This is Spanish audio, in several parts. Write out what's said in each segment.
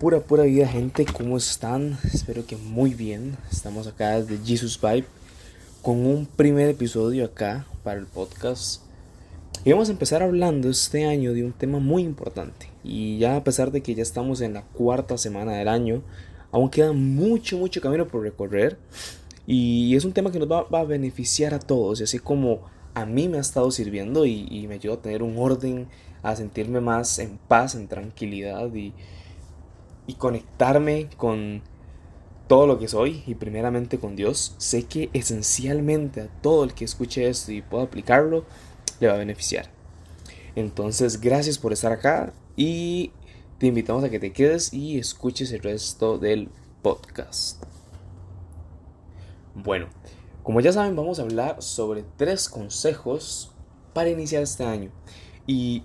pura, pura vida, gente. ¿Cómo están? Espero que muy bien. Estamos acá de Jesus Vibe con un primer episodio acá para el podcast. Y vamos a empezar hablando este año de un tema muy importante. Y ya a pesar de que ya estamos en la cuarta semana del año, aún queda mucho, mucho camino por recorrer. Y es un tema que nos va, a beneficiar a todos. Y así como a mí me ha estado sirviendo y, y me ayuda a tener un orden a sentirme más en paz, en tranquilidad y, y conectarme con todo lo que soy y primeramente con Dios, sé que esencialmente a todo el que escuche esto y pueda aplicarlo, le va a beneficiar. Entonces, gracias por estar acá y te invitamos a que te quedes y escuches el resto del podcast. Bueno, como ya saben, vamos a hablar sobre tres consejos para iniciar este año. Y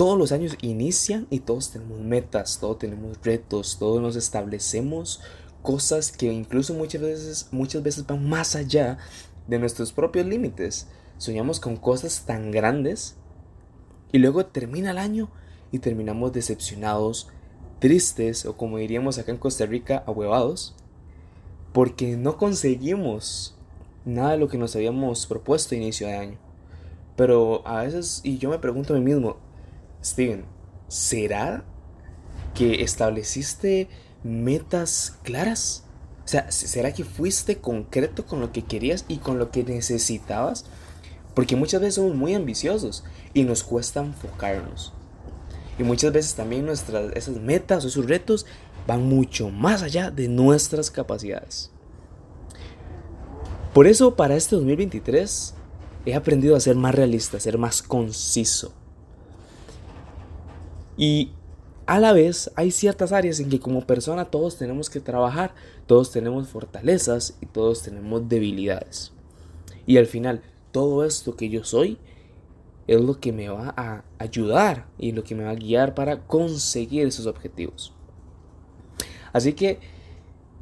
todos los años inician y todos tenemos metas, todos tenemos retos, todos nos establecemos cosas que incluso muchas veces, muchas veces van más allá de nuestros propios límites. Soñamos con cosas tan grandes y luego termina el año y terminamos decepcionados, tristes o como diríamos acá en Costa Rica, ahuevados, porque no conseguimos nada de lo que nos habíamos propuesto a inicio de año. Pero a veces, y yo me pregunto a mí mismo, Steven, ¿será que estableciste metas claras? O sea, ¿será que fuiste concreto con lo que querías y con lo que necesitabas? Porque muchas veces somos muy ambiciosos y nos cuesta enfocarnos. Y muchas veces también nuestras esas metas o esos retos van mucho más allá de nuestras capacidades. Por eso para este 2023 he aprendido a ser más realista, a ser más conciso. Y a la vez hay ciertas áreas en que como persona todos tenemos que trabajar, todos tenemos fortalezas y todos tenemos debilidades. Y al final, todo esto que yo soy es lo que me va a ayudar y lo que me va a guiar para conseguir esos objetivos. Así que,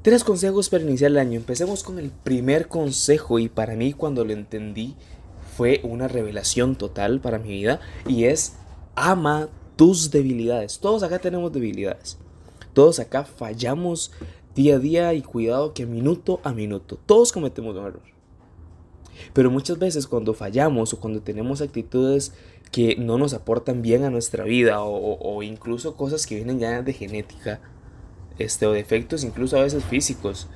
tres consejos para iniciar el año. Empecemos con el primer consejo y para mí cuando lo entendí fue una revelación total para mi vida y es ama tus debilidades. Todos acá tenemos debilidades. Todos acá fallamos día a día y cuidado que minuto a minuto. Todos cometemos un error. Pero muchas veces cuando fallamos o cuando tenemos actitudes que no nos aportan bien a nuestra vida o, incluso cosas que vienen ya de genética este, o defectos incluso a veces físicos,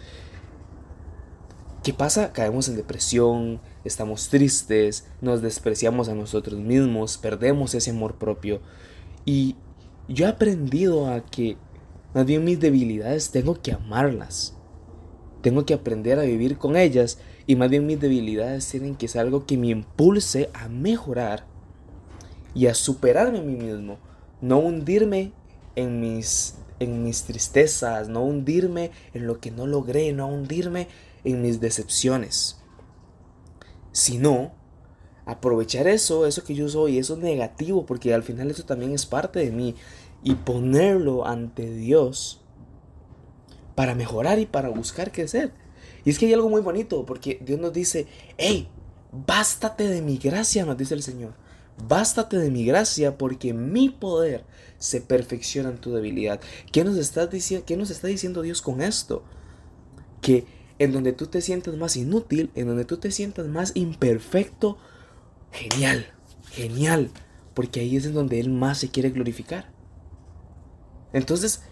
¿qué pasa? Caemos en depresión, estamos tristes, nos despreciamos a nosotros mismos, perdemos ese amor propio y yo he aprendido a que más bien mis debilidades tengo que amarlas. Tengo que aprender a vivir con ellas y más bien mis debilidades tienen que ser algo que me impulse a mejorar y a superarme a mí mismo. No hundirme en mis, en mis tristezas, no hundirme en lo que no logré, no hundirme en mis decepciones. Sino aprovechar eso, eso que yo soy, eso negativo, porque al final eso también es parte de mí, y ponerlo ante Dios para mejorar y para buscar crecer. Y es que hay algo muy bonito, porque Dios nos dice, hey, bástate de mi gracia, nos dice el Señor. Bástate de mi gracia porque mi poder se perfecciona en tu debilidad. ¿Qué nos, está ¿Qué nos está diciendo Dios con esto? Que en donde tú te sientas más inútil, en donde tú te sientas más imperfecto, Genial, genial, porque ahí es en donde Él más se quiere glorificar. Entonces,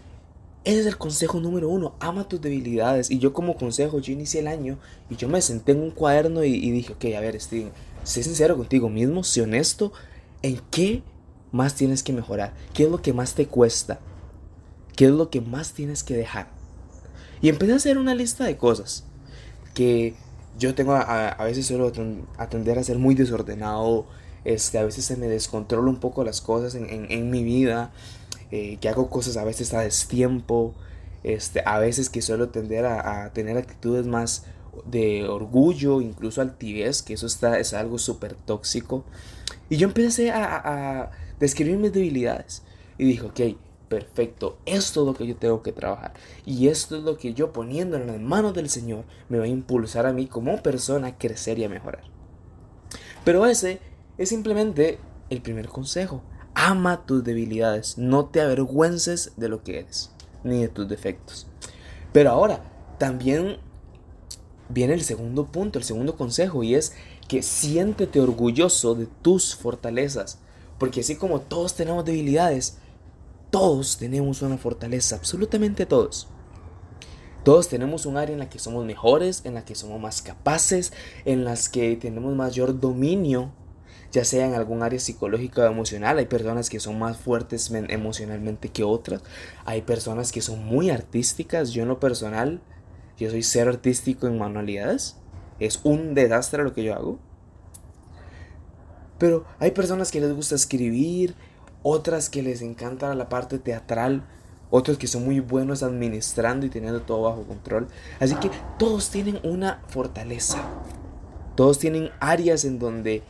ese es el consejo número uno, ama tus debilidades. Y yo como consejo, yo inicié el año y yo me senté en un cuaderno y, dije, ok, a ver, Steven, sé sincero contigo mismo, sé honesto, ¿en qué más tienes que mejorar? ¿Qué es lo que más te cuesta? ¿Qué es lo que más tienes que dejar? Y empecé a hacer una lista de cosas que yo tengo a, veces suelo atender a ser muy desordenado, este, a veces se me descontrola un poco las cosas en, mi vida, eh, que hago cosas a veces a destiempo, este, a veces que suelo tender a, tener actitudes más de orgullo, incluso altivez, que eso está, es algo súper tóxico. Y yo empecé a, a, describir mis debilidades y dije, ok, perfecto, esto es lo que yo tengo que trabajar. Y esto es lo que yo poniendo en las manos del Señor me va a impulsar a mí como persona a crecer y a mejorar. Pero ese es simplemente el primer consejo. Ama tus debilidades, no te avergüences de lo que eres. ni de tus defectos. Pero ahora, también viene el segundo punto, el segundo consejo, y es que siéntete orgulloso de tus fortalezas. Porque así como todos tenemos debilidades, todos tenemos una fortaleza, absolutamente todos. Todos tenemos un área en la que somos mejores, en la que somos más capaces, en las que tenemos mayor dominio, ya sea en algún área psicológica o emocional. Hay personas que son más fuertes emocionalmente que otras. Hay personas que son muy artísticas. Yo en lo personal, yo soy cero artístico en manualidades. Es un desastre lo que yo hago. Pero hay personas que les gusta escribir, otras que les encanta la parte teatral, otros que son muy buenos administrando y teniendo todo bajo control. Así que todos tienen una fortaleza. Todos tienen áreas en donde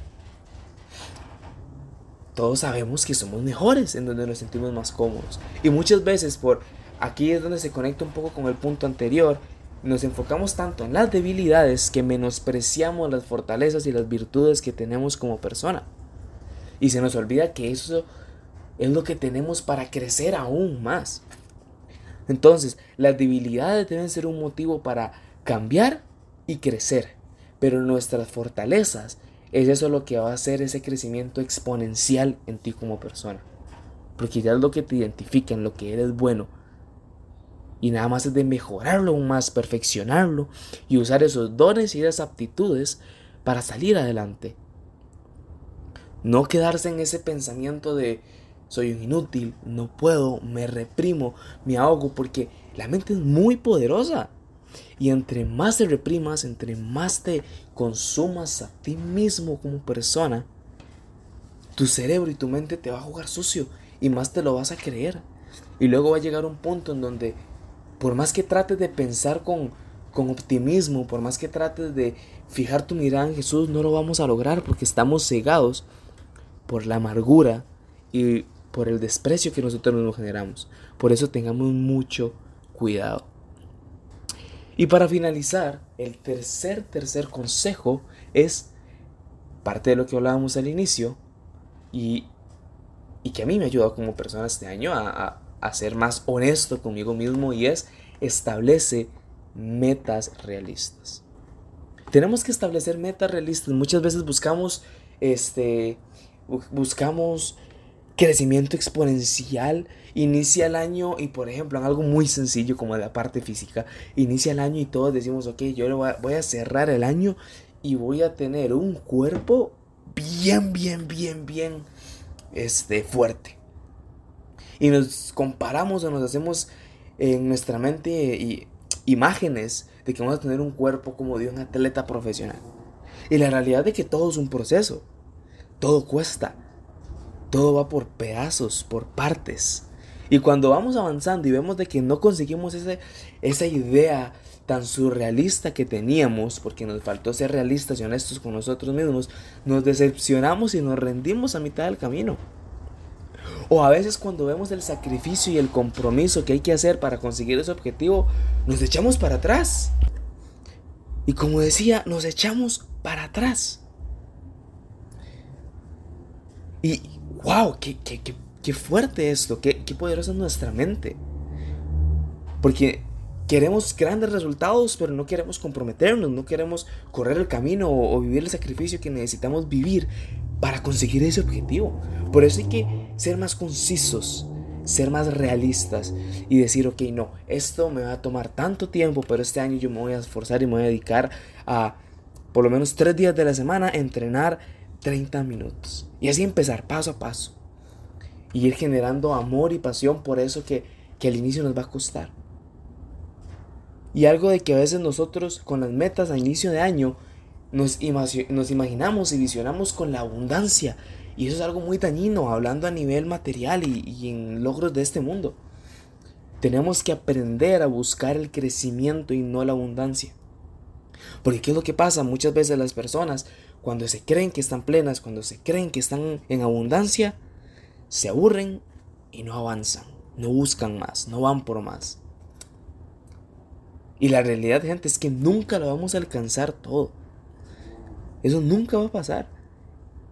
todos sabemos que somos mejores, en donde nos sentimos más cómodos. Y muchas veces por aquí es donde se conecta un poco con el punto anterior, nos enfocamos tanto en las debilidades que menospreciamos las fortalezas y las virtudes que tenemos como persona. Y se nos olvida que eso es lo que tenemos para crecer aún más. Entonces, las debilidades deben ser un motivo para cambiar y crecer. Pero nuestras fortalezas es eso lo que va a hacer ese crecimiento exponencial en ti como persona. Porque ya es lo que te identifica, en lo que eres bueno. Y nada más es de mejorarlo aún más, perfeccionarlo y usar esos dones y esas aptitudes para salir adelante. No quedarse en ese pensamiento de soy un inútil, no puedo, me reprimo, me ahogo, porque la mente es muy poderosa. Y entre más te reprimas, entre más te consumas a ti mismo como persona, tu cerebro y tu mente te va a jugar sucio y más te lo vas a creer. Y luego va a llegar un punto en donde, por más que trates de pensar con, con optimismo, por más que trates de fijar tu mirada en Jesús, no lo vamos a lograr porque estamos cegados por la amargura y por el desprecio que nosotros nos generamos. Por eso tengamos mucho cuidado. Y para finalizar, el tercer, tercer consejo es parte de lo que hablábamos al inicio y, y que a mí me ha ayudado como persona este año a, a ser más honesto conmigo mismo y es establece metas realistas. Tenemos que establecer metas realistas. Muchas veces buscamos este buscamos crecimiento exponencial. Inicia el año y por ejemplo en algo muy sencillo como la parte física, inicia el año y todos decimos, ok, yo voy a cerrar el año y voy a tener un cuerpo bien, bien, bien, bien este, fuerte. Y nos comparamos o nos hacemos en nuestra mente y, imágenes de que vamos a tener un cuerpo como de un atleta profesional. Y la realidad es que todo es un proceso. Todo cuesta. Todo va por pedazos, por partes. Y cuando vamos avanzando y vemos de que no conseguimos ese, esa idea tan surrealista que teníamos, porque nos faltó ser realistas y honestos con nosotros mismos, nos decepcionamos y nos rendimos a mitad del camino. O a veces cuando vemos el sacrificio y el compromiso que hay que hacer para conseguir ese objetivo, nos echamos para atrás. Y como decía, nos echamos para atrás. Y wow, qué, qué, fuerte esto, qué, qué poderosa es nuestra mente. Porque queremos grandes resultados, pero no queremos comprometernos, no queremos correr el camino o, vivir el sacrificio que necesitamos vivir para conseguir ese objetivo. Por eso hay que ser más concisos, ser más realistas y decir, ok, no, esto me va a tomar tanto tiempo, pero este año yo me voy a esforzar y me voy a dedicar a por lo menos tres días de la semana entrenar 30 minutos. Y así empezar paso a paso. Y ir generando amor y pasión por eso que, que al inicio nos va a costar. Y algo de que a veces nosotros con las metas a inicio de año nos, nos imaginamos y visionamos con la abundancia. Y eso es algo muy dañino, hablando a nivel material y, y en logros de este mundo. Tenemos que aprender a buscar el crecimiento y no la abundancia. Porque ¿qué es lo que pasa? Muchas veces las personas cuando se creen que están plenas, cuando se creen que están en abundancia, se aburren y no avanzan, no buscan más, no van por más. Y la realidad, gente, es que nunca lo vamos a alcanzar todo. Eso nunca va a pasar.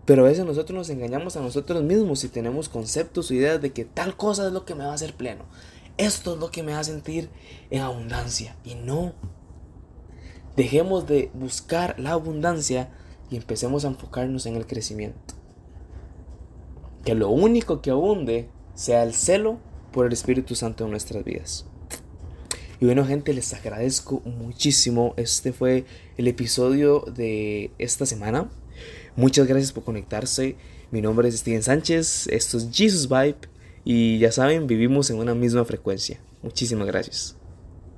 Pero a veces nosotros nos engañamos a nosotros mismos y tenemos conceptos o ideas de que tal cosa es lo que me va a hacer pleno. esto es lo que me va a sentir en abundancia. Y no. Dejemos de buscar la abundancia y empecemos a enfocarnos en el crecimiento. Que lo único que abunde sea el celo por el Espíritu Santo en nuestras vidas. Y bueno gente, les agradezco muchísimo. Este fue el episodio de esta semana. Muchas gracias por conectarse. Mi nombre es Steven Sánchez. Esto es Jesus Vibe. Y ya saben, vivimos en una misma frecuencia. Muchísimas gracias.